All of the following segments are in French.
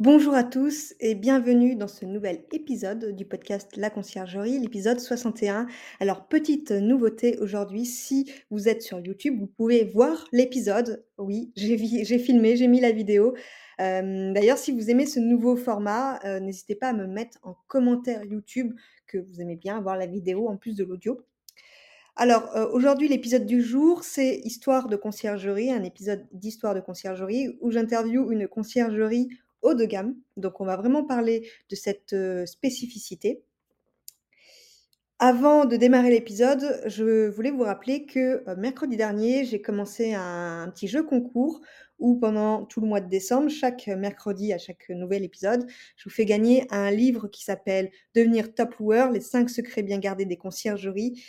Bonjour à tous et bienvenue dans ce nouvel épisode du podcast La Conciergerie, l'épisode 61. Alors, petite nouveauté aujourd'hui, si vous êtes sur YouTube, vous pouvez voir l'épisode. Oui, j'ai filmé, j'ai mis la vidéo. Euh, d'ailleurs, si vous aimez ce nouveau format, euh, n'hésitez pas à me mettre en commentaire YouTube que vous aimez bien voir la vidéo en plus de l'audio. Alors, euh, aujourd'hui, l'épisode du jour, c'est Histoire de conciergerie, un épisode d'Histoire de conciergerie où j'interviewe une conciergerie de gamme. Donc, on va vraiment parler de cette spécificité. Avant de démarrer l'épisode, je voulais vous rappeler que mercredi dernier, j'ai commencé un, petit jeu concours où pendant tout le mois de décembre, chaque mercredi à chaque nouvel épisode, je vous fais gagner un livre qui s'appelle Devenir top loueur, les 5 secrets bien gardés des conciergeries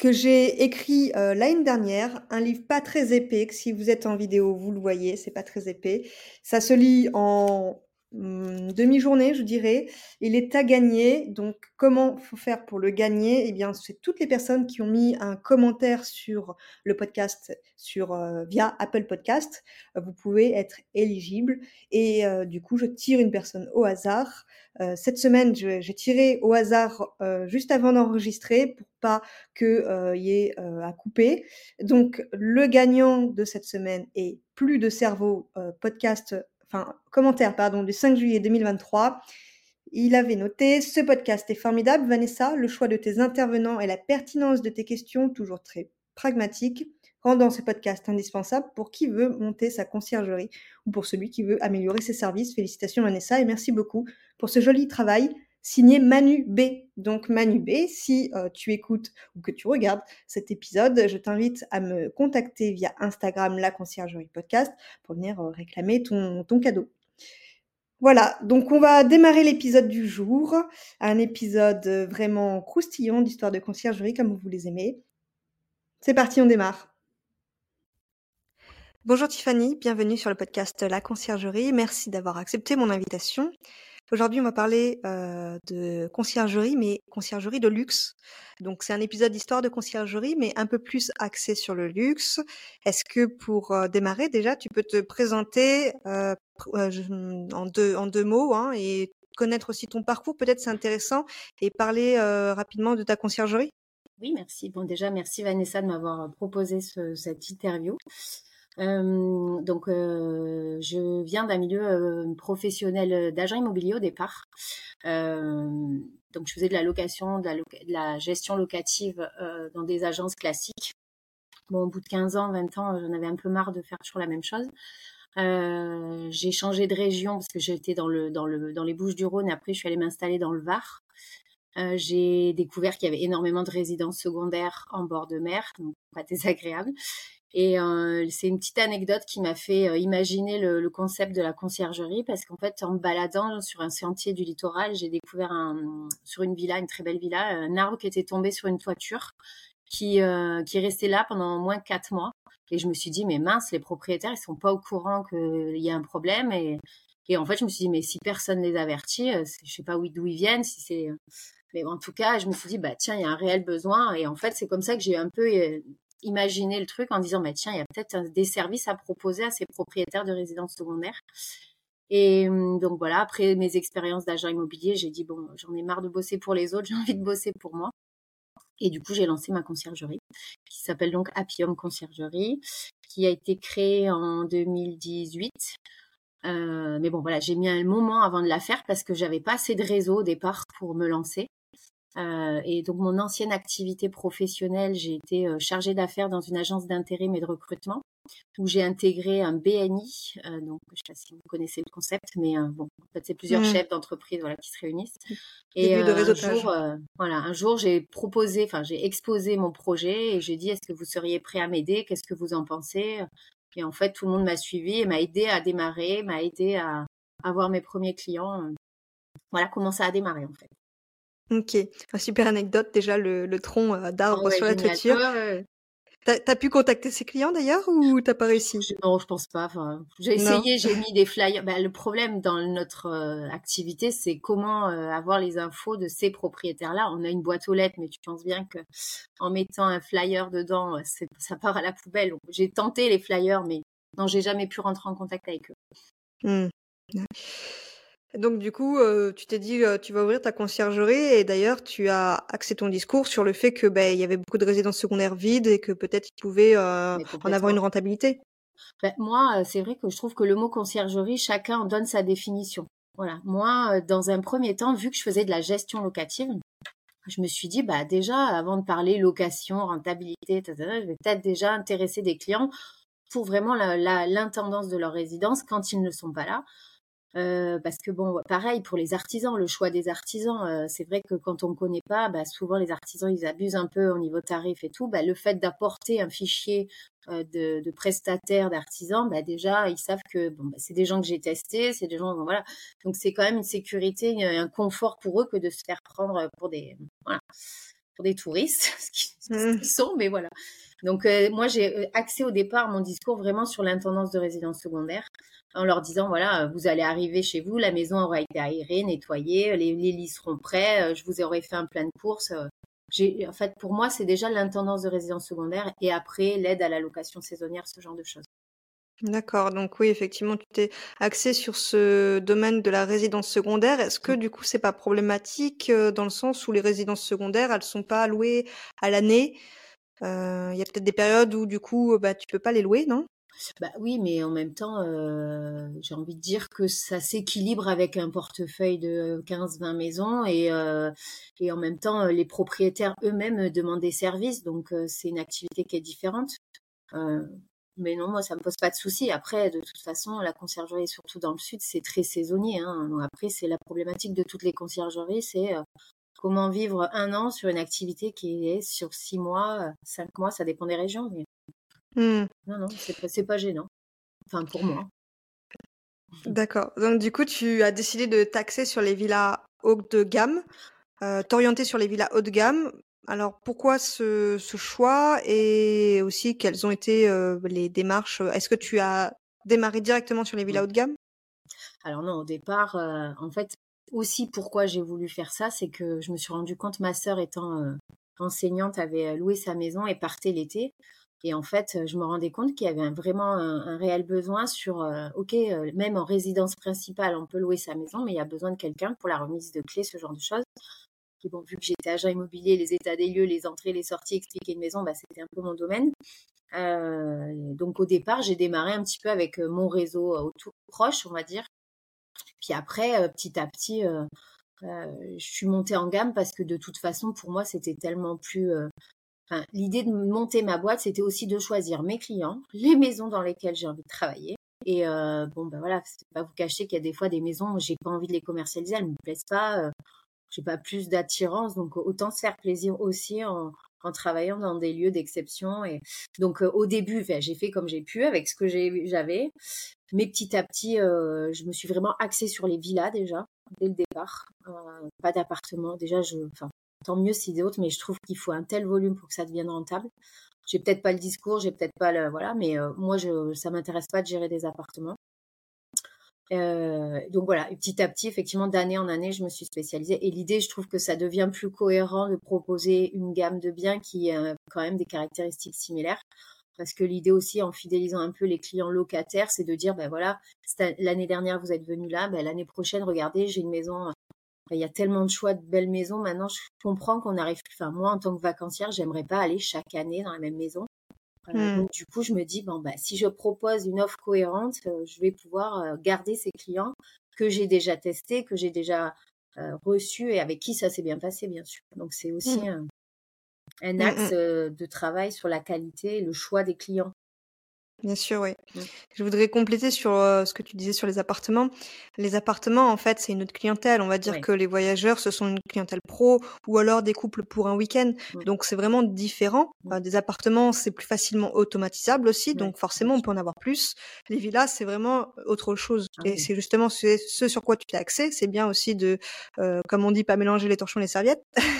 que j'ai écrit euh, l'année dernière, un livre pas très épais, que si vous êtes en vidéo, vous le voyez, c'est pas très épais. Ça se lit en demi-journée, je dirais. Il est à gagner. Donc, comment faut faire pour le gagner? Eh bien, c'est toutes les personnes qui ont mis un commentaire sur le podcast sur euh, via Apple Podcast. Euh, vous pouvez être éligible. Et euh, du coup, je tire une personne au hasard. cette semaine, j'ai tiré au hasard juste avant d'enregistrer pour pas qu'il y ait à couper. Donc, le gagnant de cette semaine est plus de cerveau podcast enfin, commentaire, pardon, du 5 juillet 2023. Il avait noté Ce podcast est formidable, Vanessa. Le choix de tes intervenants et la pertinence de tes questions, toujours très pragmatiques, rendant ce podcast indispensable pour qui veut monter sa conciergerie ou pour celui qui veut améliorer ses services. Félicitations, Vanessa, et merci beaucoup pour ce joli travail signé Manu B. Donc Manu B, si euh, tu écoutes ou que tu regardes cet épisode, je t'invite à me contacter via Instagram La Conciergerie Podcast pour venir euh, réclamer ton, cadeau. Voilà, donc on va démarrer l'épisode du jour, un épisode vraiment croustillant d'histoire de conciergerie comme vous les aimez. C'est parti, on démarre. Bonjour Tiffany, bienvenue sur le podcast La Conciergerie. Merci d'avoir accepté mon invitation. Aujourd'hui, on va parler de conciergerie, mais conciergerie de luxe. Donc, c'est un épisode d'histoire de conciergerie, mais un peu plus axé sur le luxe. Est-ce que pour démarrer, déjà, tu peux te présenter en, deux, en deux mots hein, et connaître aussi ton parcours? Peut-être c'est intéressant et parler rapidement de ta conciergerie. Oui, merci. Bon, déjà, merci Vanessa de m'avoir proposé cette interview. Euh, donc, euh, je viens d'un milieu euh, professionnel d'agent immobilier au départ. donc, je faisais de la location, de la, gestion locative dans des agences classiques. Bon, au bout de 15 ans, 20 ans, j'en avais un peu marre de faire toujours la même chose. j'ai changé de région parce que j'étais dans, le, dans, le, dans les Bouches du Rhône et après je suis allée m'installer dans le Var. j'ai découvert qu'il y avait énormément de résidences secondaires en bord de mer, donc pas désagréable. Et euh, c'est une petite anecdote qui m'a fait euh, imaginer le, concept de la conciergerie parce qu'en fait, en me baladant sur un sentier du littoral, j'ai découvert sur une villa, une très belle villa, un arbre qui était tombé sur une toiture qui, euh, qui est resté là pendant au moins quatre mois. Et je me suis dit, mais mince, les propriétaires, ils sont pas au courant qu'il y a un problème. Et, et en fait, je me suis dit, mais si personne les avertit, euh, je sais pas d'où ils viennent, si c'est. Mais en tout cas, je me suis dit, bah tiens, il y a un réel besoin. Et en fait, c'est comme ça que j'ai un peu imaginer le truc en disant, mais tiens, il y a peut-être des services à proposer à ces propriétaires de résidences secondaires. Et hum, donc voilà, après mes expériences d'agent immobilier, j'ai dit, bon, j'en ai marre de bosser pour les autres, j'ai envie de bosser pour moi. Et du coup, j'ai lancé ma conciergerie, qui s'appelle donc Appium Conciergerie, qui a été créée en 2018. Euh, mais bon, voilà, j'ai mis un moment avant de la faire parce que j'avais pas assez de réseau au départ pour me lancer. Et donc mon ancienne activité professionnelle, j'ai été chargée d'affaires dans une agence d'intérim et de recrutement où j'ai intégré un BNI. donc, je ne sais pas si vous connaissez le concept, mais bon, en fait, c'est plusieurs mmh. chefs d'entreprise voilà, qui se réunissent. Et de un jour, voilà, un jour, j'ai proposé, enfin, j'ai exposé mon projet et j'ai dit, est-ce que vous seriez prêt à m'aider? Qu'est-ce que vous en pensez? Et en fait, tout le monde m'a suivi et m'a aidé à démarrer, m'a aidé à avoir mes premiers clients. Voilà comment ça a démarré, en fait. Ok, un super anecdote déjà le, le tronc d'arbre sur la toiture. T'as as pu contacter ces clients d'ailleurs ou t'as pas réussi? Non, je pense pas. Enfin, j'ai essayé, j'ai mis des flyers. Bah, le problème dans notre euh, activité, c'est comment euh, avoir les infos de ces propriétaires-là. On a une boîte aux lettres, mais tu penses bien que en mettant un flyer dedans, euh, ça part à la poubelle. J'ai tenté les flyers, mais non, j'ai jamais pu rentrer en contact avec eux. Mmh. Donc du coup, tu t'es dit, tu vas ouvrir ta conciergerie et d'ailleurs tu as axé ton discours sur le fait que, ben, il y avait beaucoup de résidences secondaires vides et que peut-être ils pouvaient, en avoir une rentabilité? Ben, moi, c'est vrai que je trouve que le mot conciergerie, chacun en donne sa définition. Voilà. Moi, dans un premier temps, vu que je faisais de la gestion locative, je me suis dit, bah déjà, avant de parler location, rentabilité, je vais peut-être déjà intéresser des clients pour vraiment l'intendance de leur résidence quand ils ne sont pas là. Euh, parce que bon, pareil pour les artisans, le choix des artisans, euh, c'est vrai que quand on ne connaît pas, bah, souvent les artisans ils abusent un peu au niveau tarif et tout. Bah, le fait d'apporter un fichier euh, de, de, prestataires, d'artisans, bah, déjà ils savent que bon, bah, c'est des gens que j'ai testés, c'est des gens voilà. Donc c'est quand même une sécurité, un confort pour eux que de se faire prendre pour des voilà, pour des touristes, ce qu'ils mmh. sont, mais voilà. Donc moi j'ai axé au départ mon discours vraiment sur l'intendance de résidence secondaire en leur disant voilà, vous allez arriver chez vous, la maison aura été aérée, nettoyée, les, lits seront prêts, euh, je vous aurai fait un plein de courses. Euh. En fait, pour moi, c'est déjà l'intendance de résidence secondaire et après l'aide à la location saisonnière, ce genre de choses. D'accord, donc oui, effectivement, tu t'es axé sur ce domaine de la résidence secondaire. Est-ce que mmh. du coup, c'est pas problématique euh, dans le sens où les résidences secondaires, elles sont pas louées à l'année? Il y a peut-être des périodes où du coup, bah, tu peux pas les louer, non? Bah oui, mais en même temps, euh, j'ai envie de dire que ça s'équilibre avec un portefeuille de 15-20 maisons et, euh, et en même temps, les propriétaires eux-mêmes demandent des services, donc euh, c'est une activité qui est différente. Mais non, moi, ça me pose pas de souci. Après, de toute façon, la conciergerie, surtout dans le sud, c'est très saisonnier. Hein. après, c'est la problématique de toutes les conciergeries, c'est comment vivre un an sur une activité qui est sur six mois, cinq mois, ça dépend des régions. Mais Mmh. Non, non, c'est pas, pas gênant. Enfin, pour moi. D'accord. Donc, du coup, tu as décidé de taxer sur les villas haut de gamme, euh, t'orienter sur les villas haut de gamme. Alors, pourquoi ce, ce choix et aussi quelles ont été euh, les démarches Est-ce que tu as démarré directement sur les villas haut de gamme? Alors non, au départ, euh, en fait, aussi pourquoi j'ai voulu faire ça, c'est que je me suis rendu compte, ma sœur étant enseignante, avait loué sa maison et partait l'été. Et en fait, je me rendais compte qu'il y avait vraiment un, réel besoin sur, euh, ok, euh, même en résidence principale, on peut louer sa maison, mais il y a besoin de quelqu'un pour la remise de clés, ce genre de choses. Et bon, vu que j'étais agent immobilier, les états des lieux, les entrées, les sorties, expliquer une maison, bah, c'était un peu mon domaine. Euh, donc au départ, j'ai démarré un petit peu avec mon réseau autour proche, on va dire. Puis après, petit à petit, je suis montée en gamme parce que de toute façon, pour moi, c'était tellement plus l'idée de monter ma boîte, c'était aussi de choisir mes clients, les maisons dans lesquelles j'ai envie de travailler. Et euh, bon, ben voilà, c'est pas vous cacher qu'il y a des fois des maisons où j'ai pas envie de les commercialiser, elles me plaisent pas, euh, j'ai pas plus d'attirance, donc autant se faire plaisir aussi en, en travaillant dans des lieux d'exception. Et donc euh, au début, j'ai fait comme j'ai pu avec ce que j'avais, mais petit à petit, euh, je me suis vraiment axée sur les villas déjà dès le départ, pas d'appartement. Déjà, je, enfin, tant mieux si d'autres, mais je trouve qu'il faut un tel volume pour que ça devienne rentable. J'ai peut-être pas le discours, j'ai peut-être pas le voilà, mais euh, moi je ça m'intéresse pas de gérer des appartements. Euh, donc voilà, petit à petit, effectivement, d'année en année, je me suis spécialisée. Et l'idée, je trouve que ça devient plus cohérent de proposer une gamme de biens qui a quand même des caractéristiques similaires. Parce que l'idée aussi, en fidélisant un peu les clients locataires, c'est de dire, ben voilà, l'année dernière, vous êtes venu là, ben l'année prochaine, regardez, j'ai une maison il y a tellement de choix de belles maisons. Maintenant, je comprends qu'on arrive. Enfin, moi, en tant que vacancière, j'aimerais pas aller chaque année dans la même maison. Mmh. Donc, du coup, je me dis, bon, bah, si je propose une offre cohérente, euh, je vais pouvoir garder ces clients que j'ai déjà testés, que j'ai déjà reçu et avec qui ça s'est bien passé, bien sûr. Donc c'est aussi Mmh. un, un Mmh axe de travail sur la qualité et le choix des clients. Bien sûr, oui. Mmh. Je voudrais compléter sur, ce que tu disais sur les appartements. Les appartements, en fait, c'est une autre clientèle. On va dire que les voyageurs, ce sont une clientèle pro ou alors des couples pour un week-end. Donc c'est vraiment différent. Mmh. Des appartements, c'est plus facilement automatisable aussi, donc forcément, on peut en avoir plus. Les villas, c'est vraiment autre chose Ah et c'est justement ce ce sur quoi tu t'es axé. C'est bien aussi de, comme on dit, pas mélanger les torchons et les serviettes.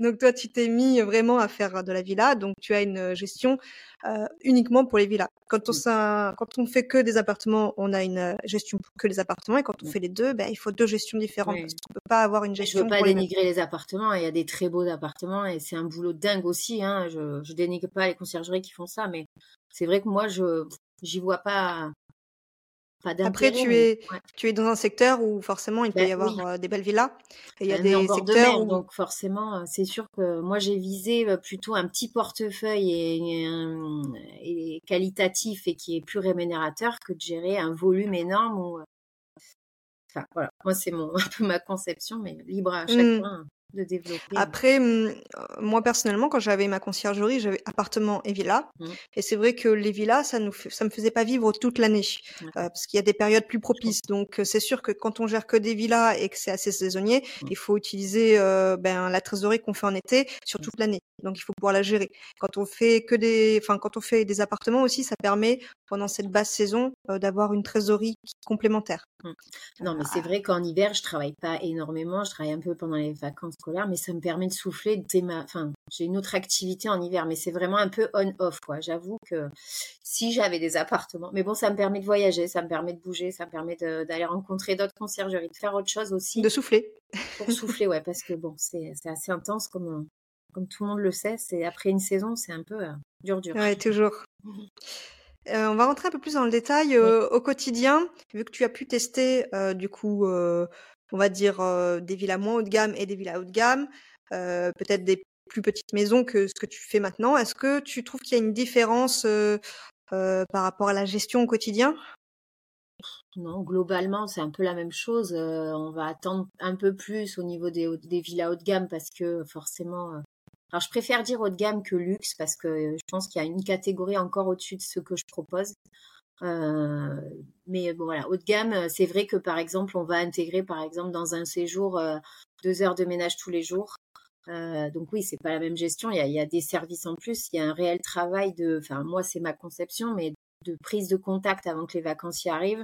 Donc toi, tu t'es mis vraiment à faire de la villa, donc tu as une gestion, heu, uniquement pour les villas. Quand on Mmh. ça quand on fait que des appartements, on a une, heu, gestion pour que les appartements et quand on Mmh. fait les 2, ben, il faut 2 gestions différentes parce Ouais. qu'on peut pas avoir une je veux gestion pas pour les mêmes. dénigrer les appartements, il y a des très beaux appartements et c'est un boulot dingue aussi, hein. Je je dénigre pas les conciergeries qui font ça, mais c'est vrai que moi je j'y vois pas pas Après tu mais es ouais. tu es dans un secteur où forcément il peut y oui. avoir, des belles villas et il y a On est en des de secteurs mer, où donc forcément, c'est sûr que moi j'ai visé, plutôt un petit portefeuille et qualitatif et qui est plus rémunérateur que de gérer un volume énorme où, enfin voilà, moi c'est mon un peu ma conception, mais libre à Mmh. De développer, heu Après, mmh, moi personnellement, quand j'avais ma conciergerie, j'avais appartement et villa Mmh. et c'est vrai que les villas, ça nous ça me faisait pas vivre toute l'année, D'accord. parce qu'il y a des périodes plus propices. Donc c'est sûr que quand on gère que des villas et que c'est assez saisonnier, Mmh. il faut utiliser, ben, la trésorerie qu'on fait en été sur toute l'année. Donc il faut pouvoir la gérer. Quand on fait que des enfin quand on fait des appartements aussi, ça permet pendant cette basse saison, d'avoir une trésorerie complémentaire. Non, mais c'est ah vrai qu'en hiver, je travaille pas énormément, je travaille un peu pendant les vacances mais ça me permet de souffler, enfin, j'ai une autre activité en hiver, mais c'est vraiment un peu on off, quoi. J'avoue que si j'avais des appartements mais bon, ça me permet de voyager, ça me permet de bouger, ça me permet d'aller rencontrer d'autres conciergeries, de faire autre chose aussi De souffler. pour souffler, ouais, parce que bon, c'est assez intense comme, tout le monde le sait, c'est après une saison, c'est un peu, heu, dur, dur. Ouais, toujours. Heu, on va rentrer un peu plus dans le détail, Oui. heu, au quotidien, vu que tu as pu tester, du coup, on va dire, des villas moins haut de gamme et des villas haut de gamme, peut-être des plus petites maisons que ce que tu fais maintenant. Est-ce que tu trouves qu'il y a une différence, par rapport à la gestion au quotidien? Non, globalement, c'est un peu la même chose, on va attendre un peu plus au niveau des des villas haut de gamme parce que forcément, alors je préfère dire haut de gamme que luxe parce que je pense qu'il y a une catégorie encore au-dessus de ce que je propose. Heu, mais bon voilà, haut de gamme, heu, c'est vrai que par exemple, on va intégrer par exemple dans un séjour, heu, 2 heures de ménage tous les jours. Donc oui, c'est pas la même gestion, il y a y des services en plus, il y a un réel travail de enfin moi c'est ma conception, mais de prise de contact avant que les vacanciers arrivent,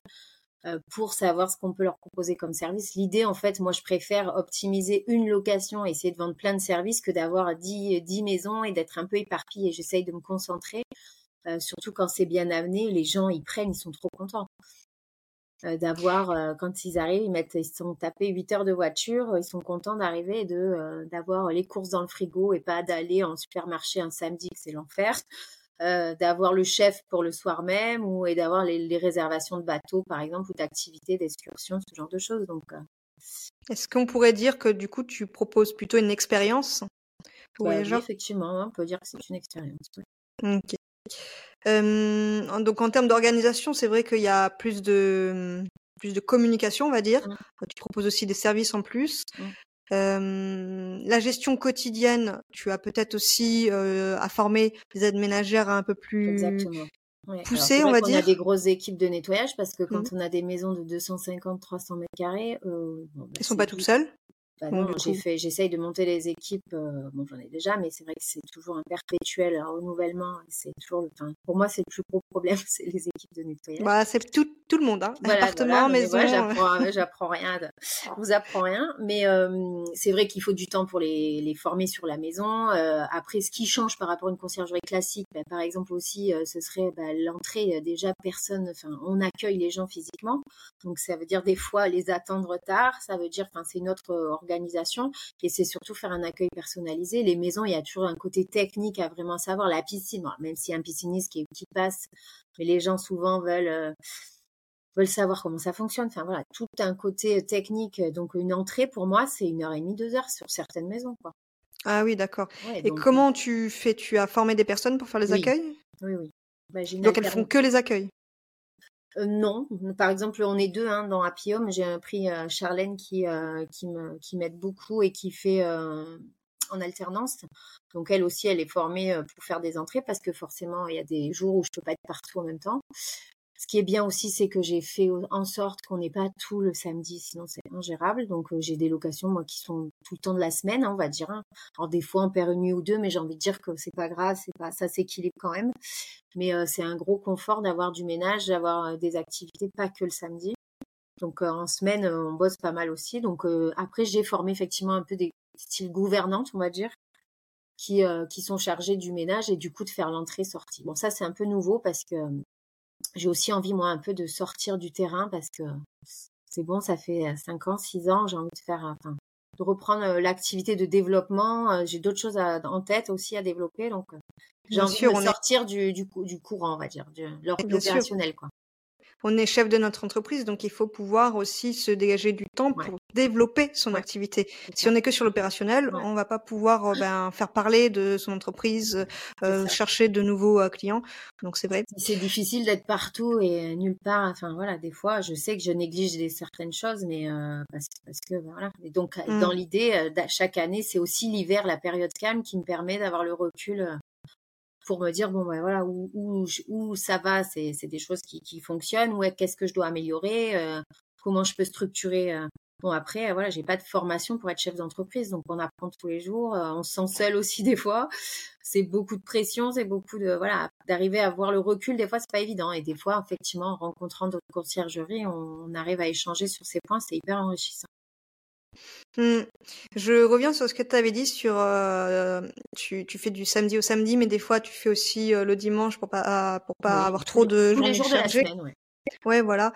heu, pour savoir ce qu'on peut leur proposer comme service. L'idée en fait, moi je préfère optimiser une location, essayer de vendre plein de services que d'avoir 10 10 maisons et d'être un peu éparpillée. J'essaye de me concentrer, heu, surtout quand c'est bien amené, les gens ils prennent, ils sont trop contents. Heu, d'avoir, heu, quand ils arrivent, ils mettent ils sont tapés 8 heures de voiture, ils sont contents d'arriver et de, d'avoir les courses dans le frigo et pas d'aller en supermarché un samedi que c'est l'enfer. D'avoir le chef pour le soir même ou et d'avoir les les réservations de bateaux par exemple ou d'activités, d'excursions, ce genre de choses donc Est-ce qu'on pourrait dire que du coup tu proposes plutôt une expérience aux Bah oui, voyageurs? effectivement, ouais, on peut dire que c'est une expérience, ouais. Donc en termes d'organisation, c'est vrai qu'il y a plus de, mmh, plus de communication, on va dire. Mmh. Tu proposes aussi des services en plus. Mmh. La gestion quotidienne, tu as peut-être aussi, à former des aides ménagères un peu plus Exactement. Ouais, alors c'est poussées, on va a dire? des grosses équipes de nettoyage parce que Mmh. quand on a des maisons de 250-300 mètres carrés, heu, bon bah Elles sont pas toutes tout seules? Bah non, j'ai fait j'essaye de monter les équipes, heu, bon j'en ai déjà, mais c'est vrai que c'est toujours un perpétuel renouvellement c'est toujours enfin pour moi c'est le plus gros problème, c'est les équipes de nettoyage. Bah, c'est tout tout le monde, hein, Voilà, appartement, voilà, maison, heu j'apprends j'apprends rien de je vous apprends rien, mais c'est vrai qu'il faut du temps pour les les former sur la maison. Heu, après ce qui change par rapport à une conciergerie classique, bah, par exemple aussi, ce serait, bah, l'entrée, déjà personne enfin on accueille les gens physiquement, donc ça veut dire des fois les attendre tard, ça veut dire enfin c'est une autre, heu, et c'est surtout faire un accueil personnalisé. Les maisons, il y a toujours un côté technique à vraiment savoir. La piscine, même s'il y a un pisciniste qui qui passe, mais les gens souvent veulent, heu, veulent savoir comment ça fonctionne. Enfin voilà, tout un côté technique, donc une entrée pour moi, c'est 1 heure et demie, 2 heures sur certaines maisons, quoi. Ah oui, d'accord Ouais, et donc heu comment tu fais? Tu as formé des personnes pour faire les Oui, accueils? oui, oui. Bah, une Donc elles font que les accueils? Non, par exemple, on est deux hein, dans Happy Home. J'ai pris Charlène qui qui me qui m'aide beaucoup et qui fait en alternance. Donc elle aussi, elle est formée pour faire des entrées parce que forcément, il y a des jours où je peux pas être partout en même temps. Ce qui est bien aussi, c'est que j'ai fait en sorte qu'on n'ait pas tout le samedi, sinon c'est ingérable. Donc j'ai des locations moi qui sont tout le temps de la semaine, hein, on va dire. Hein. Alors des fois on perd une nuit ou deux, mais j'ai envie de dire que c'est pas grave, c'est pas ça s'équilibre quand même. Mais c'est un gros confort d'avoir du ménage, d'avoir des activités pas que le samedi. Donc en semaine on bosse pas mal aussi. Donc après j'ai formé effectivement un peu des styles gouvernantes, on va dire. Qui, qui sont chargés du ménage et du coup de faire l'entrée-sortie. Bon, ça, c'est un peu nouveau parce que j'ai aussi envie, moi, un peu de sortir du terrain parce que c'est bon, ça fait 5 ans, 6 ans, j'ai envie de faire, enfin, de reprendre l'activité de développement. J'ai d'autres choses en tête aussi à développer, donc j'ai envie de sortir du, du, du, courant, on va dire, de l'opérationnel, quoi on est chef de notre entreprise, donc il faut pouvoir aussi se dégager du temps pour développer son activité. Si on n'est que sur l'opérationnel, on va pas pouvoir euh, ben, faire parler de son entreprise, euh, chercher de nouveaux euh, clients. Donc c'est vrai. C'est difficile d'être partout et nulle part. Enfin voilà, des fois, je sais que je néglige des, certaines choses, mais parce, que ben, voilà. Et donc mmh. dans l'idée, chaque année, c'est aussi l'hiver, la période calme, qui me permet d'avoir le recul pour me dire bon ben voilà où, où, où ça va c'est des choses qui, qui fonctionnent ou qu'est-ce que je dois améliorer euh, comment je peux structurer euh. bon après voilà j'ai pas de formation pour être chef d'entreprise donc on apprend tous les jours euh, on se sent seul aussi des fois. C'est beaucoup de pression c'est beaucoup de voilà d'arriver à avoir le recul des fois c'est pas évident. Et des fois effectivement en rencontrant d'autres conciergeries on, on arrive à échanger sur ces points c'est hyper enrichissant Mmh. Je reviens sur ce que tu avais dit sur euh, tu, tu fais du samedi au samedi, mais des fois tu fais aussi euh, le dimanche pour pas pour pas avoir trop de journées jours chargées. ouais. ouais. voilà.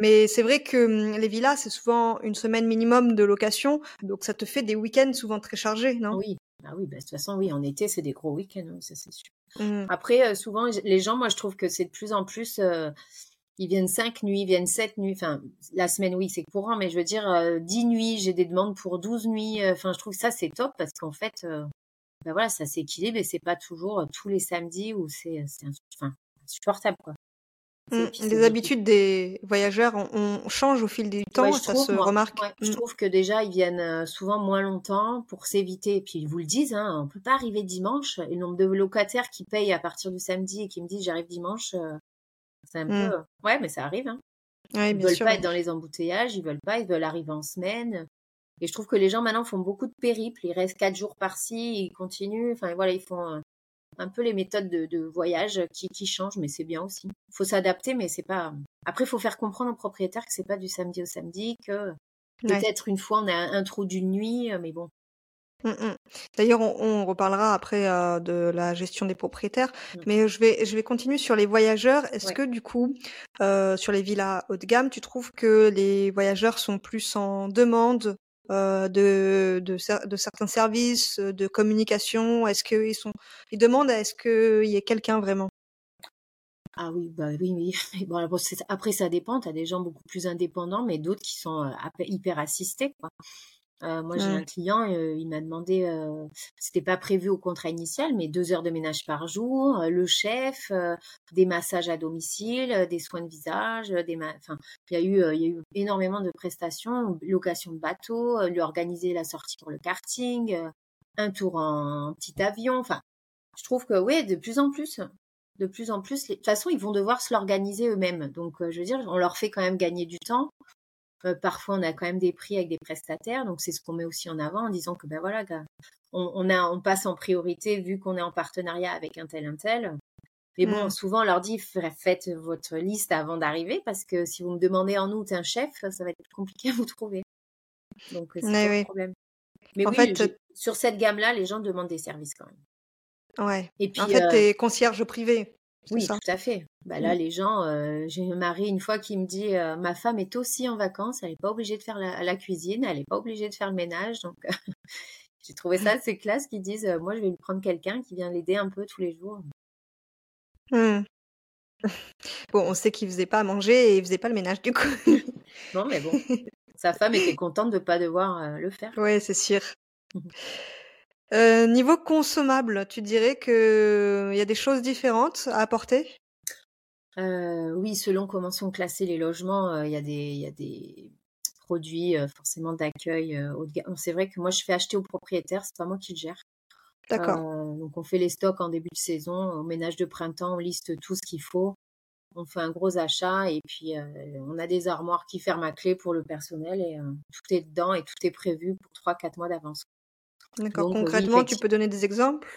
Mais c'est vrai que mmh, les villas, c'est souvent une semaine minimum de location, donc ça te fait des week-ends souvent très chargés, non? Oui, ah oui, bah, de toute façon, oui, en été, c'est des gros week-ends, oui, ça c'est sûr. Mmh. Après, euh, souvent, les gens, moi, je trouve que c'est de plus en plus ils viennent cinq nuits, ils viennent sept nuits. Enfin, la semaine, oui, c'est courant, mais je veux dire, euh, dix nuits, j'ai des demandes pour douze nuits. Euh, enfin, je trouve que ça, c'est top parce qu'en fait, euh, ben voilà, ça s'équilibre et c'est pas toujours tous les samedis où c'est enfin, insupportable, quoi. Mmh, les habitudes des voyageurs on, change au fil du temps, ça se remarque. Je mmh. trouve que déjà ils viennent souvent moins longtemps pour s'éviter. Et puis ils vous le disent, hein, on peut pas arriver dimanche. Et le nombre de locataires qui payent à partir du samedi et qui me disent j'arrive dimanche, c'est un mmh. peu. Ouais, mais ça arrive. Hein. ils veulent pas être dans les embouteillages, ils veulent pas, ils veulent arriver en semaine. Et je trouve que les gens maintenant font beaucoup de périples. Ils restent quatre jours par-ci, ils continuent. Enfin voilà, ils font un peu les méthodes de, voyage qui, qui, changent, mais c'est bien aussi. Il faut s'adapter, mais c'est pas. Après, il faut faire comprendre aux propriétaires que c'est pas du samedi au samedi, que peut-être une fois on a un trou d'une nuit, mais bon, Mmh D'ailleurs, on, reparlera après de la gestion des propriétaires, mmh. mais je vais, je vais continuer sur les voyageurs. Est-ce que du coup, sur les villas haut de gamme, tu trouves que les voyageurs sont plus en demande de, de, de, certains services, de communication? Est-ce qu'ils sont, ils demandent à est-ce qu'il y ait quelqu'un vraiment? Ah oui, bah oui, oui. Bon, après, ça dépend. Tu as des gens beaucoup plus indépendants, mais d'autres qui sont hyper assistés. Quoi. Euh, moi, j'ai un client, euh, il m'a demandé, euh, c'était pas prévu au contrat initial, mais deux heures de ménage par jour, le chef, des massages à domicile, des soins de visage, des, enfin, il y a eu, il y a eu énormément de prestations, location de bateau, lui organiser la sortie pour le karting, un tour en petit avion. Enfin, je trouve que oui, de plus en plus, de plus en plus, de toute façon, ils vont devoir se l'organiser eux-mêmes. Donc, je veux dire, on leur fait quand même gagner du temps. Euh, parfois, on a quand même des prix avec des prestataires, donc c'est ce qu'on met aussi en avant en disant que ben voilà, on, a, on passe en priorité vu qu'on est en partenariat avec un tel un tel. Mais bon, mmh. souvent on leur dit faites votre liste avant d'arriver parce que si vous me demandez en août un chef, ça va être compliqué à vous trouver. Donc c'est pas un problème. Mais en oui, fait, sur cette gamme-là, les gens demandent des services quand même. Ouais. Et puis, en fait, euh, t'es concierge privé. Oui, tout à fait. Bah là, mmh. les gens, euh, j'ai un mari une fois qui me dit euh, ma femme est aussi en vacances, elle n'est pas obligée de faire la, cuisine, elle n'est pas obligée de faire le ménage, donc j'ai trouvé ça assez classe qu'ils disent euh, moi je vais lui prendre quelqu'un qui vient l'aider un peu tous les jours. Mmh. Bon, on sait qu'il faisait pas à manger et il faisait pas le ménage du coup. non, mais bon, sa femme était contente de pas devoir le faire. Oui, c'est sûr. Mmh. Euh, niveau consommable, tu dirais qu'il y a des choses différentes à apporter? Oui, selon comment sont classés les logements, il y, a des, y a des produits forcément d'accueil haut de gamme. C'est vrai que moi, je fais acheter aux propriétaires, c'est pas moi qui le gère. D'accord. donc, on fait les stocks en début de saison. Au ménage de printemps, on liste tout ce qu'il faut. On fait un gros achat et puis on a des armoires qui ferment à clé pour le personnel et tout est dedans et tout est prévu pour 3-4 mois d'avance. D'accord. Concrètement, tu peux donner des exemples?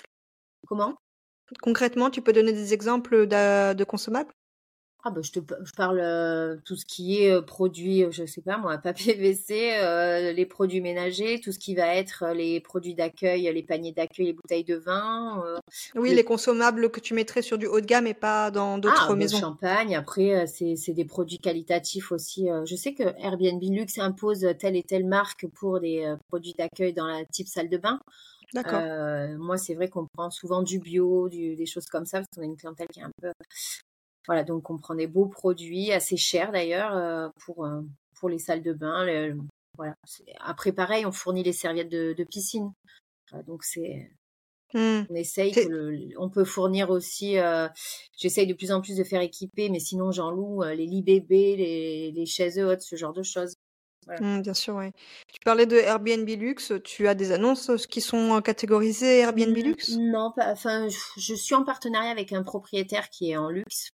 Comment? Concrètement, tu peux donner des exemples de consommables? Ah bah, je te je parle euh, tout ce qui est euh, produits, euh, je sais pas moi, papier WC, les produits ménagers, tout ce qui va être les produits d'accueil, les paniers d'accueil, les bouteilles de vin. oui, les consommables que tu mettrais sur du haut de gamme et pas dans d'autres ah, maisons. Le champagne, après c'est c'est des produits qualitatifs aussi. je sais que Airbnb Luxe impose telle et telle marque pour des produits d'accueil dans la type salle de bain. D'accord. moi, c'est vrai qu'on prend souvent du bio, du, des choses comme ça, parce qu'on a une clientèle qui est un peu voilà, donc on prend des beaux produits, assez chers d'ailleurs, euh, pour, euh, pour les salles de bain. voilà. Après, pareil, on fournit les serviettes de, piscine. donc c'est. Mmh. On essaye, on peut fournir aussi, euh, j'essaye de plus en plus de faire équiper, mais sinon j'en loue les lits bébés, les, les chaises hautes, ce genre de choses. Mmh, bien sûr, oui. Tu parlais de Airbnb Luxe, tu as des annonces qui sont catégorisées Airbnb Luxe? Non, enfin, je suis en partenariat avec un propriétaire qui est en luxe.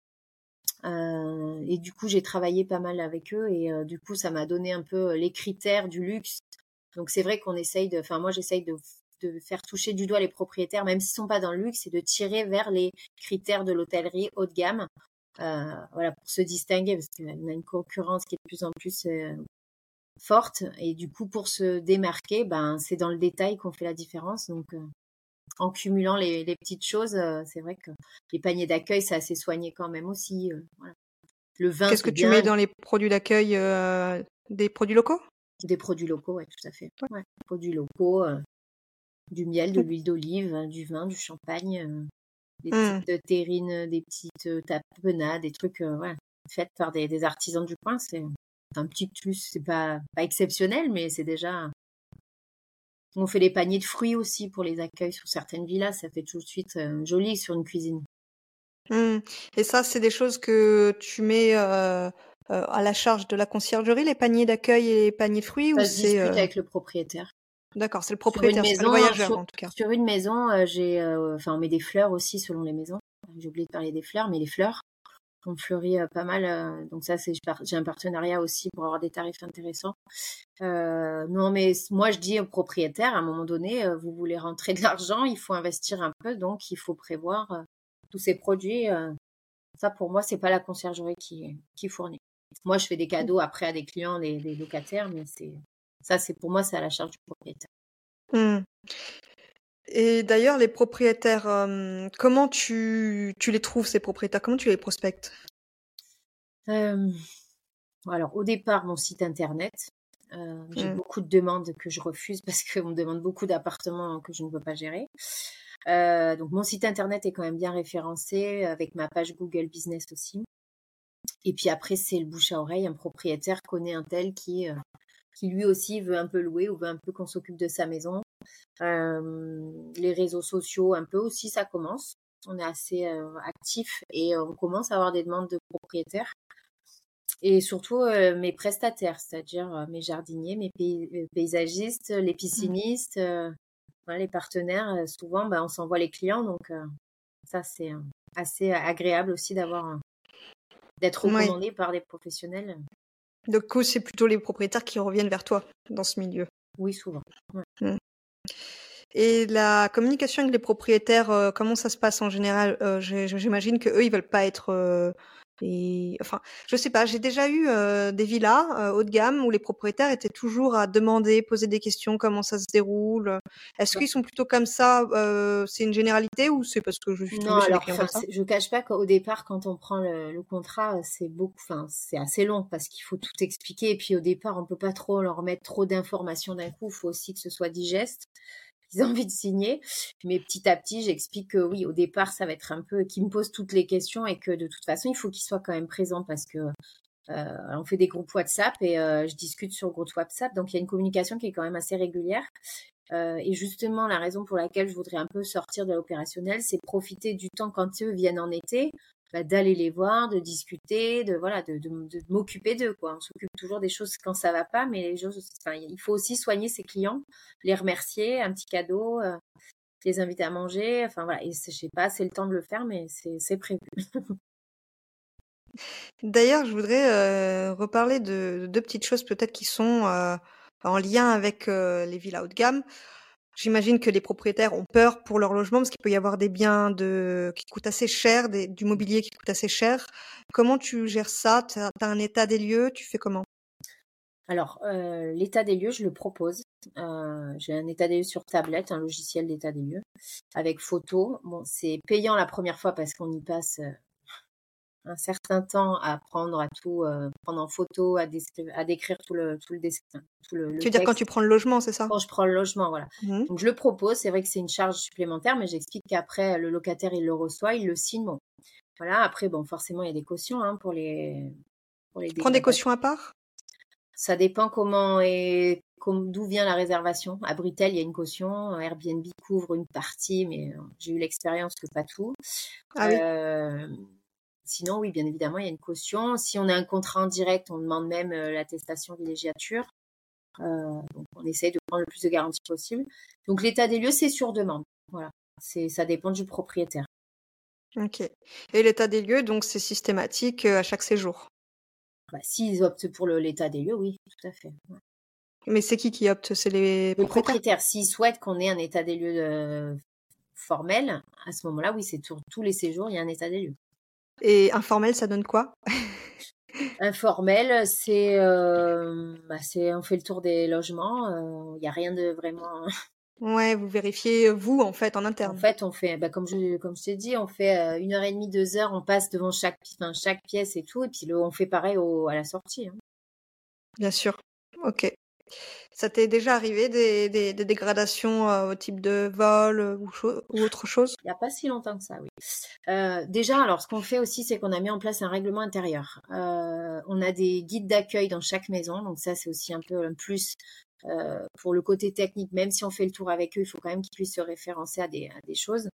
Euh, et du coup, j'ai travaillé pas mal avec eux et euh, du coup, ça m'a donné un peu euh, les critères du luxe. Donc, c'est vrai qu'on essaye de, enfin, moi, j'essaye de, faire toucher du doigt les propriétaires, même s'ils sont pas dans le luxe, et de tirer vers les critères de l'hôtellerie haut de gamme. voilà, pour se distinguer, parce qu'on a une concurrence qui est de plus en plus forte. Et du coup, pour se démarquer, ben, c'est dans le détail qu'on fait la différence. Donc, en cumulant les, petites choses, euh, c'est vrai que les paniers d'accueil, c'est assez soigné quand même aussi. Euh, le vin. Qu'est-ce que tu mets dans les produits d'accueil euh, Des produits locaux? Des produits locaux, oui, tout à fait. Ouais. Produits locaux, du miel, de l'huile d'olive, hein, du vin, du champagne, des mmh. petites terrines, des petites tapenades, des trucs ouais, faits par des, artisans du coin. C'est un petit plus, c'est pas, pas exceptionnel, mais c'est déjà on fait les paniers de fruits aussi pour les accueils sur certaines villas. Ça fait tout de suite euh, joli sur une cuisine. Mmh. Et ça, c'est des choses que tu mets euh, euh, à la charge de la conciergerie, les paniers d'accueil et les paniers de fruits Ça ou se discute avec le propriétaire. D'accord, c'est le propriétaire, le voyageur sur, en tout cas. Sur une maison, j'ai, enfin, on met des fleurs aussi selon les maisons. J'ai oublié de parler des fleurs, mais les fleurs, fleurit pas mal. donc ça, c'est j'ai un partenariat aussi pour avoir des tarifs intéressants. non, mais moi, je dis au propriétaire, à un moment donné, vous voulez rentrer de l'argent, il faut investir un peu, donc il faut prévoir tous ces produits. ça, pour moi, c'est pas la conciergerie qui, fournit. Moi, je fais des cadeaux après à des clients, des, locataires, mais c'est ça, c'est pour moi, c'est à la charge du propriétaire. Mmh. Et d'ailleurs, les propriétaires, comment tu, tu les trouves, ces propriétaires? Comment tu les prospectes? Alors, au départ, mon site internet. j'ai mmh. beaucoup de demandes que je refuse parce qu'on me demande beaucoup d'appartements que je ne peux pas gérer. donc, mon site internet est quand même bien référencé avec ma page Google Business aussi. Et puis après, c'est le bouche à oreille. Un propriétaire connaît un tel qui, qui lui aussi veut un peu louer ou veut un peu qu'on s'occupe de sa maison les réseaux sociaux, un peu aussi, ça commence. On est assez actif et on commence à avoir des demandes de propriétaires. Et surtout mes prestataires, c'est-à-dire mes jardiniers, mes paysagistes, les mmh. piscinistes, les partenaires. souvent, bah, on s'envoie les clients, donc ça c'est assez agréable aussi d'avoir d'être recommandé par des professionnels. Coup, c'est plutôt les propriétaires qui reviennent vers toi dans ce milieu? Oui, souvent. Mmh. Et la communication avec les propriétaires, euh, comment ça se passe en général? Euh, J'imagine que eux, ils veulent pas être. Euh, enfin, je sais pas. J'ai déjà eu des villas haut de gamme où les propriétaires étaient toujours à demander, poser des questions, comment ça se déroule. Est-ce qu'ils sont plutôt comme ça C'est une généralité ou c'est parce que je suis non alors, Je cache pas qu'au départ, quand on prend le, contrat, c'est beaucoup. Enfin, c'est assez long parce qu'il faut tout expliquer. Et puis au départ, on peut pas trop leur mettre trop d'informations d'un coup. Il faut aussi que ce soit digeste qu'ils envie de signer. Mais petit à petit, j'explique que oui, au départ, ça va être un peu qui me pose toutes les questions et que de toute façon, il faut qu'ils soient quand même présents parce que euh, on fait des groupes WhatsApp et euh, je discute sur groupe WhatsApp. Donc il y a une communication qui est quand même assez régulière. Euh, et justement, la raison pour laquelle je voudrais un peu sortir de l'opérationnel, c'est profiter du temps quand eux viennent en été. Bah, d'aller les voir, de discuter, de voilà, de, m'occuper d'eux quoi. On s'occupe toujours des choses quand ça va pas, mais il faut aussi soigner ses clients, les remercier, un petit cadeau, euh, les inviter à manger, enfin voilà. Et je sais pas, c'est le temps de le faire, mais c'est prévu. D'ailleurs, je voudrais euh, reparler de, deux petites choses peut-être qui sont euh, en lien avec les villas haut de gamme. J'imagine que les propriétaires ont peur pour leur logement parce qu'il peut y avoir des biens de... qui coûtent assez cher, du mobilier qui coûte assez cher. Comment tu gères ça? Tu as, un état des lieux? Tu fais comment? Alors, euh, l'état des lieux, je le propose. Euh, j'ai un état des lieux sur tablette, un logiciel d'état des lieux avec photo. Bon, c'est payant la première fois parce qu'on y passe euh, un certain temps à prendre à tout, euh, prendre en photo, à, à décrire tout le, tout le dessin. Tout le, tu veux dire quand tu prends le logement, c'est ça? Quand je prends le logement, voilà. Mmh. Donc je le propose, c'est vrai que c'est une charge supplémentaire, mais j'explique qu'après le locataire il le reçoit, il le signe. Bon, voilà. Après, bon, forcément il y a des cautions hein, pour les. Pour les tu prends des cautions à part? Ça dépend comment et d'où vient la réservation. À Britel, il y a une caution. Airbnb couvre une partie, mais euh, j'ai eu l'expérience que pas tout. Ah oui. Sinon, oui, bien évidemment, il y a une caution. Si on a un contrat en direct, on demande même euh, l'attestation villégiature. Euh, donc, on essaye de prendre le plus de garanties possible. Donc, l'état des lieux, c'est sur demande. Voilà. C'est, ça dépend du propriétaire. Ok. Et l'état des lieux, donc, c'est systématique euh, à chaque séjour? Bah, S'ils optent pour l'état des lieux, oui, tout à fait. Mais c'est qui qui opte? C'est les, les propriétaires? S'ils souhaitent qu'on ait un état des lieux formel, à ce moment-là, oui, c'est sur tous les séjours, il y a un état des lieux. Et informel, ça donne quoi? Informel, c'est, euh, bah, c'est on fait le tour des logements. Il euh, n'y a rien de vraiment. Ouais, vous vérifiez vous en fait en interne. En fait, on fait, bah, comme je comme je t'ai dit, on fait euh, une heure et demie, deux heures, on passe devant chaque chaque pièce et tout, et puis on fait pareil au, à la sortie. Hein. Bien sûr. Ok. Ça t'est déjà arrivé des, dégradations euh, au type de vol euh, ou, autre chose? Il n'y a pas si longtemps que ça, oui. Euh, déjà, alors ce qu'on fait aussi, c'est qu'on a mis en place un règlement intérieur. on a des guides d'accueil dans chaque maison, donc ça c'est aussi un peu un plus pour le côté technique. Même si on fait le tour avec eux, il faut quand même qu'ils puissent se référencer à des, à des choses.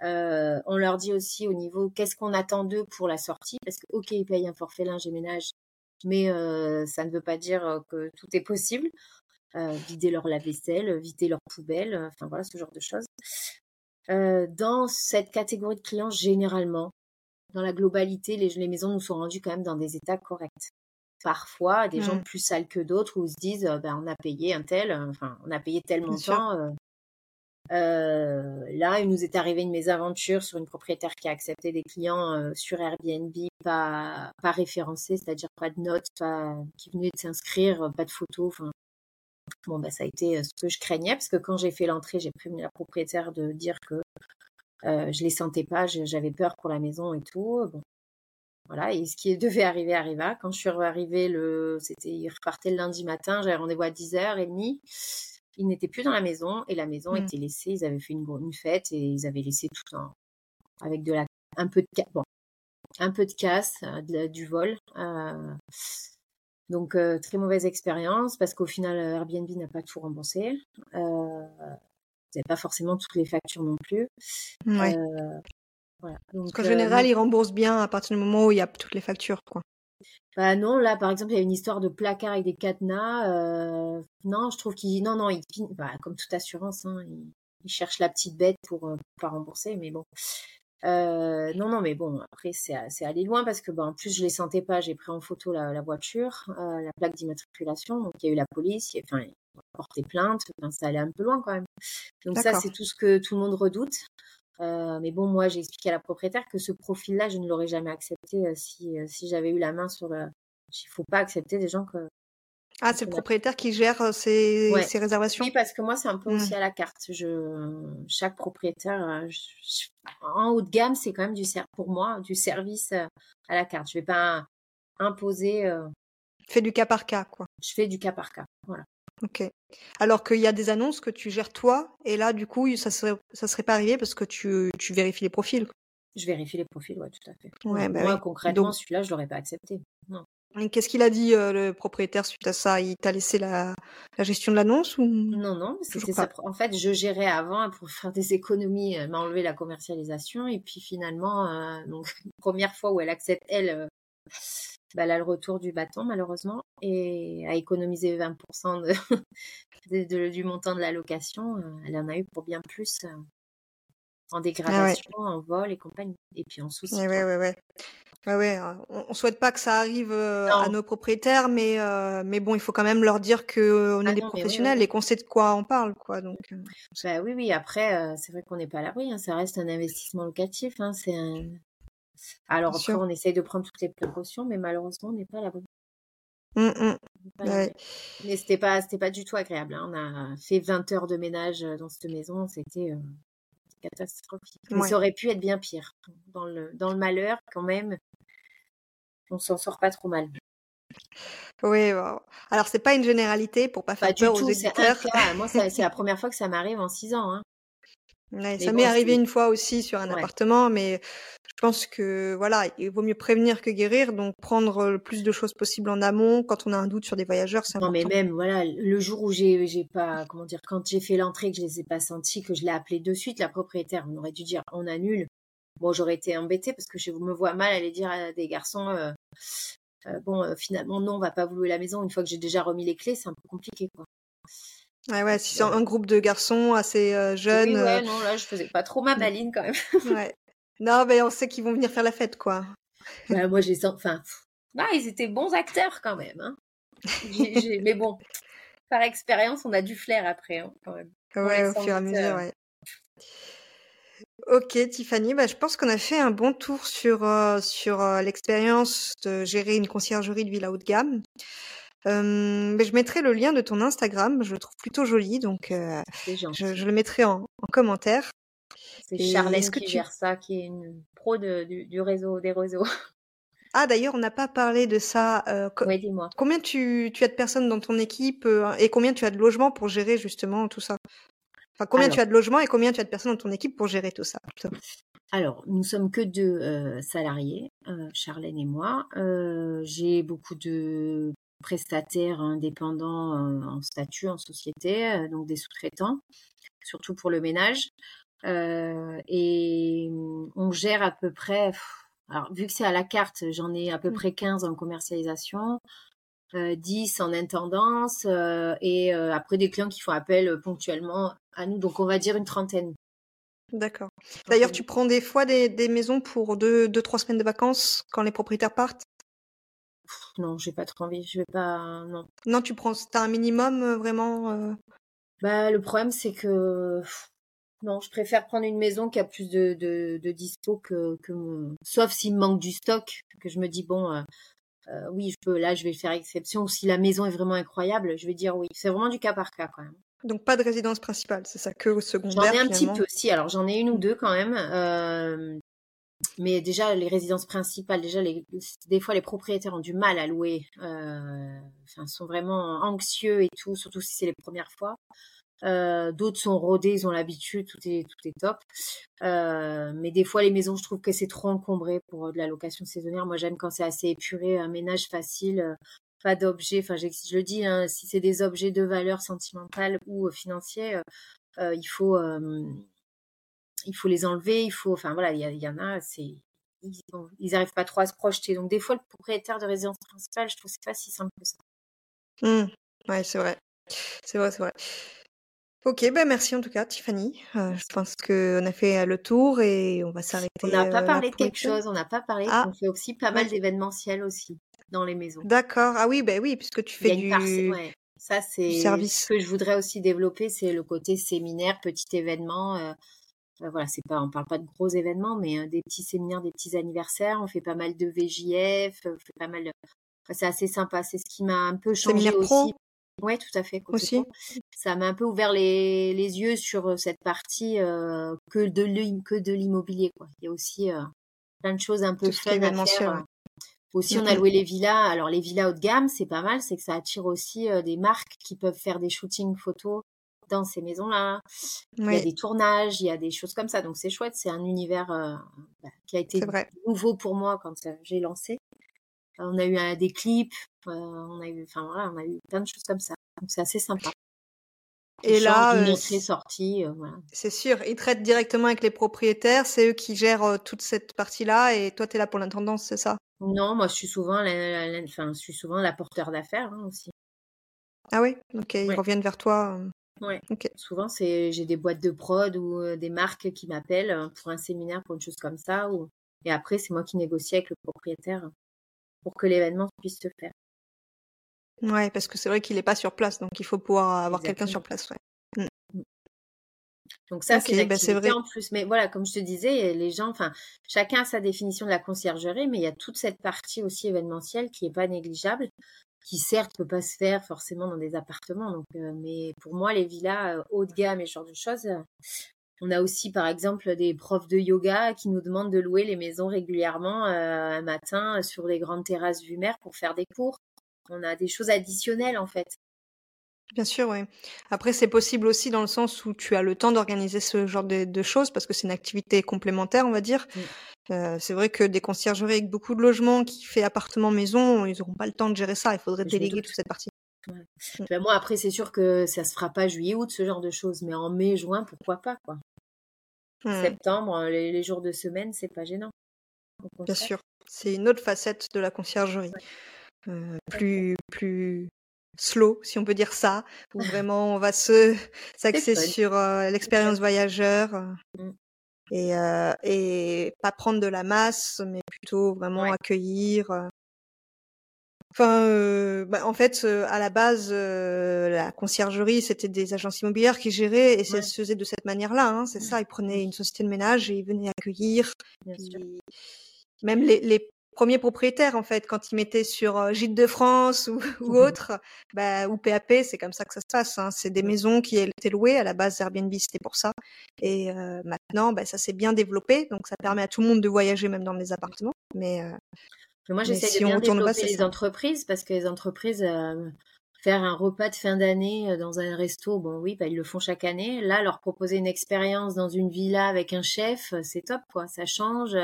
on leur dit aussi au niveau qu'est-ce qu'on attend d'eux pour la sortie, parce que ok, ils payent un forfait linge et ménage, mais ça ne veut pas dire que tout est possible. vider leur lave-vaisselle, vider leur poubelle, enfin voilà ce genre de choses. dans cette catégorie de clients, généralement, dans la globalité, les, les, maisons nous sont rendues quand même dans des états corrects. Parfois, des gens mmh. plus sales que d'autres où ils se disent, ben, on a payé un tel, enfin, on a payé tel montant, euh, là, il nous est arrivé une mésaventure sur une propriétaire qui a accepté des clients euh, sur Airbnb pas, pas référencés, c'est-à-dire pas de notes, pas, qui venaient de s'inscrire, pas de photos. Enfin, bon, bah, ça a été euh, ce que je craignais parce que quand j'ai fait l'entrée, j'ai prévenu la propriétaire de dire que euh, je les sentais pas, j'avais peur pour la maison et tout. Bon. Voilà, et ce qui devait arriver arriva. Quand je suis arrivée, le, c'était, il repartait le lundi matin, j'avais rendez-vous à 10h30 ils n'étaient plus dans la maison et la maison mmh. était laissée. Ils avaient fait une, une, fête et ils avaient laissé tout en, avec de la, un peu de, bon, un peu de casse, euh, du vol. Euh, donc euh, très mauvaise expérience parce qu'au final Airbnb n'a pas tout remboursé. Euh, vous n'avez pas forcément toutes les factures non plus. Ouais. voilà. Donc, qu'en général, ils remboursent bien à partir du moment où il y a toutes les factures, quoi. Bah non, là par exemple, il y a une histoire de placard avec des cadenas. Euh, non, je trouve qu'il non non, il bah, comme toute assurance, hein, il, cherche la petite bête pour, euh, pas rembourser, mais bon. Euh, non non, mais bon, après c'est c'est allé loin parce que bah, en plus je les sentais pas. J'ai pris en photo la, la voiture, la plaque d'immatriculation, donc il y a eu la police, il enfin a porté plainte, enfin, ça allait un peu loin quand même. Donc ça c'est tout ce que tout le monde redoute. Euh, mais bon, moi, j'ai expliqué à la propriétaire que ce profil-là, je ne l'aurais jamais accepté euh, si, euh, si j'avais eu la main sur. Il ne faut pas accepter des gens que. Ah, c'est le propriétaire qui gère ses, réservations? Oui, parce que moi, c'est un peu aussi mmh. à la carte. Je, chaque propriétaire, en haut de gamme, c'est quand même du pour moi du service à la carte. Je ne vais pas imposer. Fais du cas par cas, quoi. Je fais du cas par cas, voilà. OK. Alors qu'il y a des annonces que tu gères toi et là, du coup, ça serait ça serait pas arrivé parce que tu tu vérifies les profils? Je vérifie les profils, ouais, tout à fait. Ouais, bah moi, concrètement, celui-là, je l'aurais pas accepté. Non. qu'est-ce qu'il a dit, le propriétaire suite à ça? Il t'a laissé la la gestion de l'annonce ou? Non, non, c'était ça en fait, je gérais avant pour faire des économies, elle m'a enlevé la commercialisation et puis finalement, donc première fois où elle accepte elle, bah, a le retour du bâton malheureusement et a économisé 20 de du montant de la location, elle en a eu pour bien plus, en ah dégradation, en vol et compagnie et puis en souci, ouais, ouais, ouais. Ouais, ouais, on, souhaite pas que ça arrive à nos propriétaires, mais mais bon, il faut quand même leur dire que on est ah des professionnels et qu'on sait de quoi on parle, quoi. Donc. Bah oui, oui. Après, c'est vrai qu'on n'est pas à l'abri. Hein, ça reste un investissement locatif. Hein, c'est un... Alors après, on essaye de prendre toutes les précautions, mais malheureusement, on n'est pas à l'abri. Mmh, mmh. Mais c'était pas, c'était pas du tout agréable. Hein. On a fait 20 heures de ménage dans cette maison. C'était catastrophique. Mais ça aurait pu être bien pire. Dans le, dans le malheur, quand même, on s'en sort pas trop mal. Oui, alors alors c'est pas une généralité pour pas faire peur aux éditeurs. Moi, c'est la première fois que ça m'arrive en six ans. Hein. ça m'est arrivé une fois aussi sur un appartement, mais pense que voilà, il vaut mieux prévenir que guérir, donc prendre le plus de choses possibles en amont quand on a un doute sur des voyageurs, c'est Non, mais même voilà, le jour où j'ai j'ai pas comment dire, quand j'ai fait l'entrée que je les ai pas sentis, que je l'ai appelé de suite, la propriétaire, on aurait dû dire on annule. Bon, j'aurais été embêtée parce que je me vois mal aller dire à des garçons, euh, euh, bon, euh, finalement, non, on va pas vous louer la maison. Une fois que j'ai déjà remis les clés, c'est un peu compliqué, quoi. Ouais, ouais, si c'est un groupe de garçons assez jeunes. Oui, ouais, non, là, je faisais pas trop ma maline quand même. ouais. Non, mais on sait qu'ils vont venir faire la fête, quoi. Bah, moi, j'ai enfin, bah, ils étaient bons acteurs quand même. Hein. Mais bon, par expérience, on a du flair après, hein, quand même. Ouais, au fur et à mesure, ouais. Ok, Tiffany, bah, je pense qu'on a fait un bon tour sur, euh, sur euh, l'expérience de gérer une conciergerie de villa haut de gamme. mais je mettrai le lien de ton Instagram, je le trouve plutôt joli, donc euh, je, le mettrai en, commentaire. C'est Charlène qui gère ça, qui est une pro du, réseau des réseaux. Ah, d'ailleurs, on n'a pas parlé de ça. oui, dis-moi. Combien tu, tu, as de personnes dans ton équipe et combien tu as de logements pour gérer justement tout ça? Combien tu as de logements et combien tu as de personnes dans ton équipe pour gérer tout ça Alors, nous sommes que deux euh, salariés, euh, Charlène et moi. Euh, j'ai beaucoup de prestataires indépendants en statut, en société, donc des sous-traitants, surtout pour le ménage. Et on gère à peu près, alors vu que c'est à la carte, j'en ai à peu mmh. près 15 en commercialisation. 10 en intendance et après des clients qui font appel ponctuellement à nous. Donc, on va dire une trentaine. D'accord. D'ailleurs, tu prends des fois des, des maisons pour deux, deux, trois semaines de vacances quand les propriétaires partent? Non, j'ai pas trop envie. Je vais pas. Non. Non, tu prends. T'as un minimum euh, vraiment euh? Bah, le problème, c'est que. Non, je préfère prendre une maison qui a plus de, de, de dispo que, que. Sauf s'il me manque du stock, que je me dis, bon, euh, oui, je peux, là, je vais faire exception. Ou si la maison est vraiment incroyable, je vais dire oui. C'est vraiment du cas par cas quand même. Donc pas de résidence principale, c'est ça que au secondaire. J'en ai un petit peu aussi. Alors j'en ai une ou deux quand même. Euh, mais déjà les résidences principales, déjà les, des fois les propriétaires ont du mal à louer. Euh, enfin, sont vraiment anxieux et tout, surtout si c'est les premières fois. Euh, D'autres sont rodés, ils ont l'habitude, tout est tout est top. Euh, mais des fois les maisons, je trouve que c'est trop encombré pour de la location saisonnière. Moi j'aime quand c'est assez épuré, un ménage facile euh, pas d'objets, enfin je le dis, hein, si c'est des objets de valeur sentimentale ou euh, financière, euh, euh, il faut il faut les enlever, il faut, enfin voilà, il y, en a, c'est ils, n'arrivent arrivent pas trop à se projeter. Donc des fois le propriétaire de résidence principale, je trouve c'est pas si simple que ça. Mmh. Ouais, c'est vrai, c'est vrai, c'est vrai. Ok, ben merci en tout cas, Tiffany. je pense qu'on a fait le tour et on va s'arrêter. On n'a pas parlé de quelque chose, on n'a pas parlé. Ah. On fait aussi pas mal d'événementiels aussi dans les maisons. D'accord. Ah oui, ben oui, puisque tu fais du... Ça, c'est ce que je voudrais aussi développer, c'est le côté séminaire, petit événement. Euh, euh, voilà, c'est pas, on parle pas de gros événements, mais euh, des petits séminaires, des petits anniversaires. On fait pas mal de VJF, on fait pas mal. De... c'est assez sympa. C'est ce qui m'a un peu changé aussi. Pro. Ouais, tout à fait. Aussi. Ça m'a un peu ouvert les, les yeux sur cette partie que de que de l'immobilier. Quoi. Il y a aussi plein de choses un peu fun à faire. Aussi, on a loué les villas. Alors, les villas haut de gamme, c'est pas mal, c'est que ça attire aussi euh, des marques qui peuvent faire des shootings photos dans ces maisons-là. Il y a des tournages, il y a des choses comme ça. Donc, c'est chouette. C'est un univers euh, bah, qui a été nouveau pour moi quand euh, j'ai lancé. On a eu des clips, on a eu, enfin voilà, on a eu plein de choses comme ça. Donc c'est assez sympa. Et là, euh, sortie, voilà. c'est sûr, ils traitent directement avec les propriétaires, c'est eux qui gèrent toute cette partie-là, et toi, tu es là pour l'intendance, c'est ça? Non, moi, je suis souvent, la, enfin, je suis souvent la porteur d'affaires hein, aussi. Ah oui, ok, ils reviennent vers toi. Ouais. Souvent, c'est j'ai des boîtes de prod ou des marques qui m'appellent pour un séminaire, pour une chose comme ça, ou et après, c'est moi qui négocie avec le propriétaire pour que l'événement puisse se faire. Ouais, parce que c'est vrai qu'il n'est pas sur place, donc il faut pouvoir avoir quelqu'un sur place. Ouais. Mmh. Donc ça, c'est bah, vrai. en plus. Mais voilà, comme je te disais, les gens, enfin, chacun a sa définition de la conciergerie, mais il y a toute cette partie aussi événementielle qui n'est pas négligeable, qui certes peut pas se faire forcément dans des appartements. Donc, euh, mais pour moi, les villas euh, haut de gamme et ce genre de choses, euh, on a aussi, par exemple, des profs de yoga qui nous demandent de louer les maisons régulièrement un matin sur les grandes terrasses vue mer pour faire des cours. On a des choses additionnelles, en fait. Bien sûr, oui. Après, c'est possible aussi dans le sens où tu as le temps d'organiser ce genre de, choses parce que c'est une activité complémentaire, on va dire. Mmh. c'est vrai que des conciergeries avec beaucoup de logements qui fait appartement-maison, ils n'auront pas le temps de gérer ça. Il faudrait déléguer toute cette partie. Ben, moi, après, c'est sûr que ça se fera pas juillet-août, ce genre de choses, mais en mai, juin, pourquoi pas, quoi. Mmh. Septembre, euh, les, jours de semaine, c'est pas gênant. Bien sûr, c'est une autre facette de la conciergerie. Euh, plus, plus slow, si on peut dire ça, où vraiment on va se s'axer sur euh, l'expérience voyageur mmh. et, et pas prendre de la masse, mais plutôt vraiment accueillir. Enfin, bah, en fait, à la base, la conciergerie, c'était des agences immobilières qui géraient et ça se faisait de cette manière-là. Hein, c'est ça, ils prenaient une société de ménage et ils venaient accueillir. même les, les, premiers propriétaires, en fait, quand ils mettaient sur Gîte de France ou, ou mmh autre, bah, ou PAP, c'est comme ça que ça se passe. Hein. C'est des maisons qui étaient louées. À la base, Airbnb, c'était pour ça. Et maintenant, bah, ça s'est bien développé. Donc, ça permet à tout le monde de voyager, même dans les appartements. Mais moi, j'essaie de bien développer les entreprises parce que les entreprises, euh, faire un repas de fin d'année euh, dans un resto, bon oui, bah, ils le font chaque année. Là, leur proposer une expérience dans une villa avec un chef, euh, c'est top, quoi. Ça change.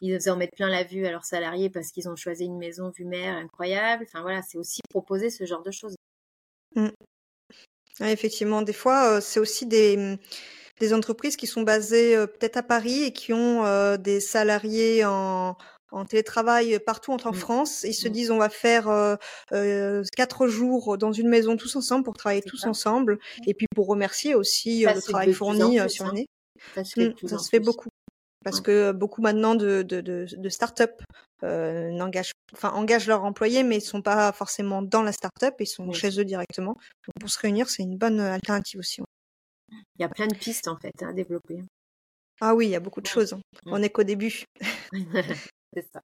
Ils en mettent plein la vue à leurs salariés parce qu'ils ont choisi une maison vue mer incroyable. Enfin voilà, c'est aussi proposer ce genre de choses. Mmh. effectivement, des fois, c'est aussi des, mmh, des entreprises qui sont basées peut-être à Paris et qui ont des salariés en, en télétravail partout en mmh. France. Ils se mmh. disent on va faire euh, quatre jours dans une maison tous ensemble pour travailler tous ensemble mmh. et puis pour remercier aussi le travail fourni sur hein. l'année. Ça se fait, beaucoup parce que beaucoup maintenant de, de, de, de start-up euh, n'engagent, enfin engagent leurs employés, mais ils sont pas forcément dans la start-up, ils sont chez eux directement. Donc pour se réunir, c'est une bonne alternative aussi. Il y a plein de pistes en fait à développer. Ah oui, il y a beaucoup de choses. Hein. On n'est qu'au début. C'est ça.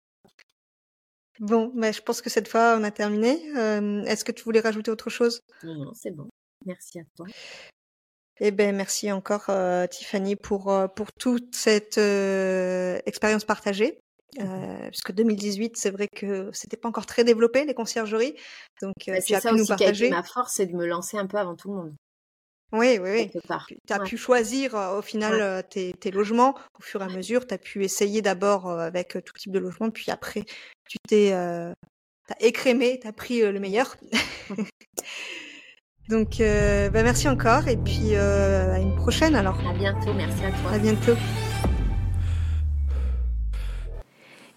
Bon, mais bah, je pense que cette fois, on a terminé. Est-ce que tu voulais rajouter autre chose? Non, c'est bon. Merci à toi. Eh ben, merci encore, Tiffany, pour, pour toute cette expérience partagée. Euh, puisque 2018, c'est vrai que c'était pas encore très développé les conciergeries, donc bah, tu as pu nous partager. ma force, c'est de me lancer un peu avant tout le monde. Oui, oui, oui. Tu as pu choisir au final tes, tes, logements au fur et à mesure. Tu as pu essayer d'abord avec tout type de logement, puis après, tu t'es euh, écrémé, tu as pris le meilleur. Donc, bah, merci encore et puis à une prochaine alors. À bientôt, merci à toi. À bientôt.